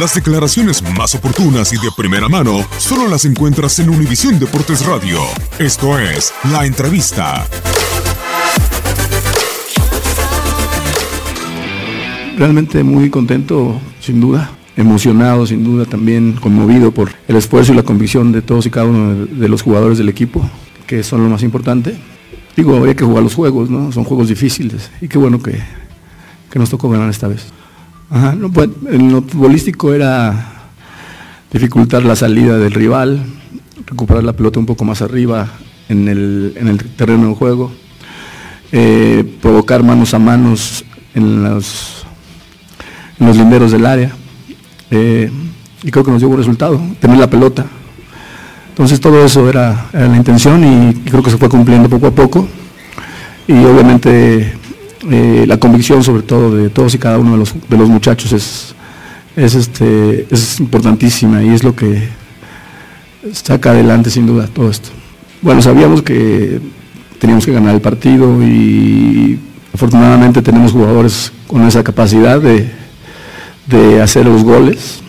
Las declaraciones más oportunas y de primera mano solo las encuentras en Univisión Deportes Radio. Esto es La Entrevista. Realmente muy contento, sin duda, emocionado, sin duda, también conmovido por el esfuerzo y la convicción de todos y cada uno de, los jugadores del equipo, que son lo más importante. Digo, habría que jugar los juegos, ¿no? Son juegos difíciles y qué bueno que, que nos tocó ganar esta vez. Ajá, pues, en lo futbolístico era dificultar la salida del rival, recuperar la pelota un poco más arriba en el, en el terreno de juego, eh, provocar manos a manos en los, linderos del área. eh, y creo que nos dio buen resultado, tener la pelota. Entonces todo eso era la intención y creo que se fue cumpliendo poco a poco. Y obviamente eh, la convicción sobre todo de todos y cada uno de los, de los muchachos es, es, este, es importantísima y es lo que saca adelante sin duda todo esto. Bueno, sabíamos que teníamos que ganar el partido y afortunadamente tenemos jugadores con esa capacidad de, de hacer los goles,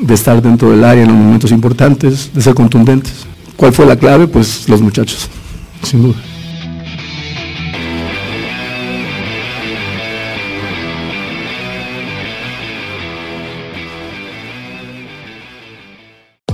de estar dentro del área en los momentos importantes, de ser contundentes. ¿Cuál fue la clave? Pues los muchachos, sin duda.